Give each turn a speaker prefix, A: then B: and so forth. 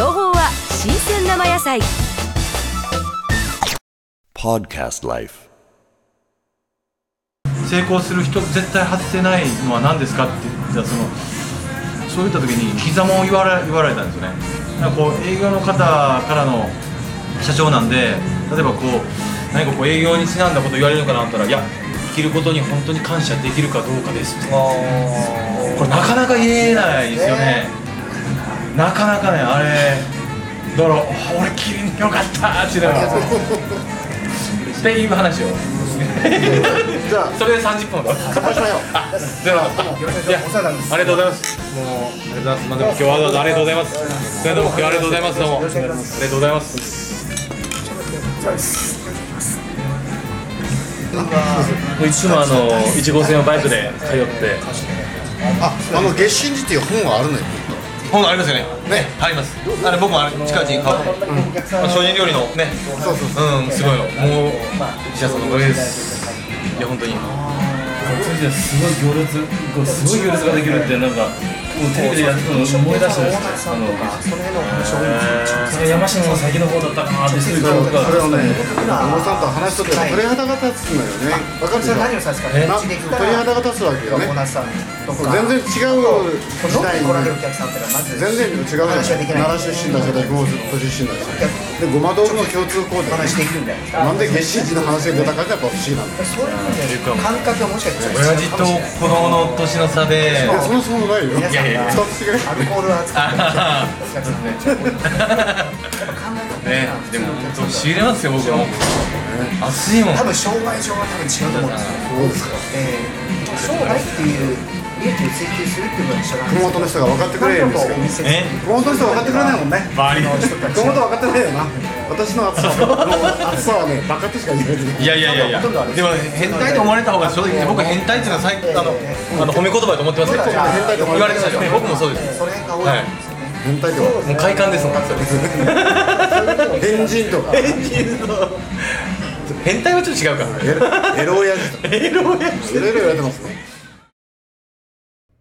A: 生野菜。
B: Podcast Life.
C: 成功する人絶対外せないのは何ですかって言ったらそのそういった時に膝も言われ言われたんですよね。なんかこう営業の方からの社長なんで例えばこう何かこう営業にちなんだこと言われるのかなと思ったらいや生きることに本当に感謝できるかどうかですって。これなかなか言えないですよねなかなかねあれだからあ俺キリンよかったって言いながらっていう話を
D: じゃあ
C: それで30分だ
D: 乾杯しましょう
C: あ、でありがとうございます。もう、ありがとうございます。まあ、でも、今日はわざわざありがとうございます。それでも、今日はありがとうございます。どうも。ありがとうございます。いつもあの1号線をバイクで通って
D: ああの月神寺っていう本があるのよ
C: 本ありますよね。
D: ね。
C: あります。あれ僕もあれ近いうちに買う、まあ、精進料理のね。
D: そうそうそう。
C: うんすごいの。もう石田さんのおかげです。いや本当に
E: すごい行列こうすごい行列ができるってなんかもうテレビでやってたの思い出したんですよ。あのそれ山下の先の方だったかなってそういう記憶が
D: それをね小野さんと話しとって鳥肌が立つのよね。わかるでしょ
F: 何を指すか
D: な鳥肌が立つわけよね。全然違う時代に。
F: 来られるお客さんってのはまず
D: 全然違うじゃない
F: 話はできない。
D: 奈良出身だし大熊本出身だしでごま豆腐の共通項で
F: お話できるんだよ。
D: なんで月神寺の話が出たかやっぱ不思議なんだよ
F: そういう意味で感覚がもしかしたら
C: 親父と子供の年の差で
D: いやそもそもないよ
F: 皆さんが
D: 二つ違い
F: アルコールを扱って
C: ねでも本当仕入れますよ僕も。熱いもん。
F: 多分商売上は多分違うと思うんですよ。
D: そうですか。
F: えー将来っていう利益を追求するっていうことに従
D: 熊本の人が分かってくれるんですけど熊本の人は分かってくれないもんね。
C: バリ
D: 熊本分かってないよな私の熱さの熱さはねバカとしか言えない。
C: いやいやいやいや。でも変態と思われた方が正直ね僕変態っていうのは最あのあの褒め言葉だと思ってますよ
D: 変態と思
C: 言
D: われて
C: たでしょ僕もそうです
F: それが多い
C: はい。
D: 変態とか
C: もう快感ですもんそれ
D: 変人とか。
C: 変態はちょっと違うから。
D: エロ親父。
C: エロや
D: いろいろ言われてますね